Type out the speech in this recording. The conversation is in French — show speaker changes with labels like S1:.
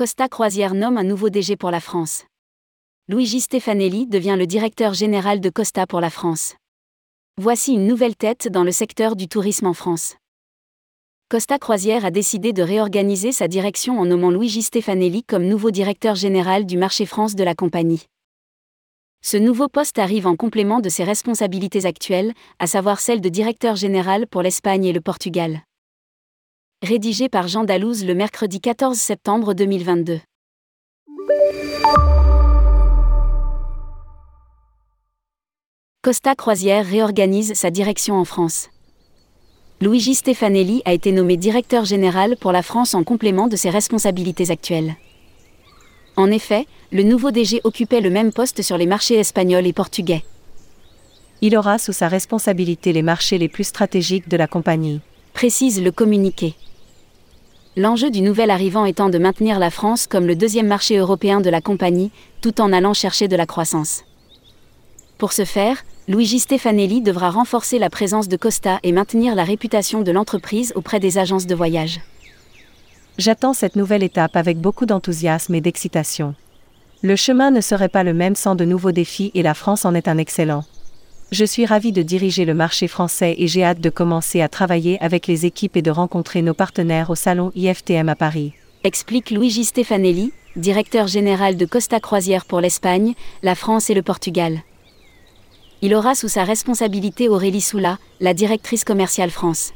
S1: Costa Croisière nomme un nouveau DG pour la France. Luigi Stefanelli devient le directeur général de Costa pour la France. Voici une nouvelle tête dans le secteur du tourisme en France. Costa Croisière a décidé de réorganiser sa direction en nommant Luigi Stefanelli comme nouveau directeur général du marché France de la compagnie. Ce nouveau poste arrive en complément de ses responsabilités actuelles, à savoir celle de directeur général pour l'Espagne et le Portugal. Rédigé par Jean Dalouse le mercredi 14 septembre 2022. Costa Croisière réorganise sa direction en France. Luigi Stefanelli a été nommé directeur général pour la France en complément de ses responsabilités actuelles. En effet, le nouveau DG occupait le même poste sur les marchés espagnols et portugais.
S2: Il aura sous sa responsabilité les marchés les plus stratégiques de la compagnie.
S1: Précise le communiqué. L'enjeu du nouvel arrivant étant de maintenir la France comme le deuxième marché européen de la compagnie, tout en allant chercher de la croissance. Pour ce faire, Luigi Stefanelli devra renforcer la présence de Costa et maintenir la réputation de l'entreprise auprès des agences de voyage.
S2: J'attends cette nouvelle étape avec beaucoup d'enthousiasme et d'excitation. Le chemin ne serait pas le même sans de nouveaux défis et la France en est un excellent. Je suis ravi de diriger le marché français et j'ai hâte de commencer à travailler avec les équipes et de rencontrer nos partenaires au salon IFTM à Paris.
S1: Explique Luigi Stefanelli, directeur général de Costa Croisière pour l'Espagne, la France et le Portugal. Il aura sous sa responsabilité Aurélie Soula, la directrice commerciale France.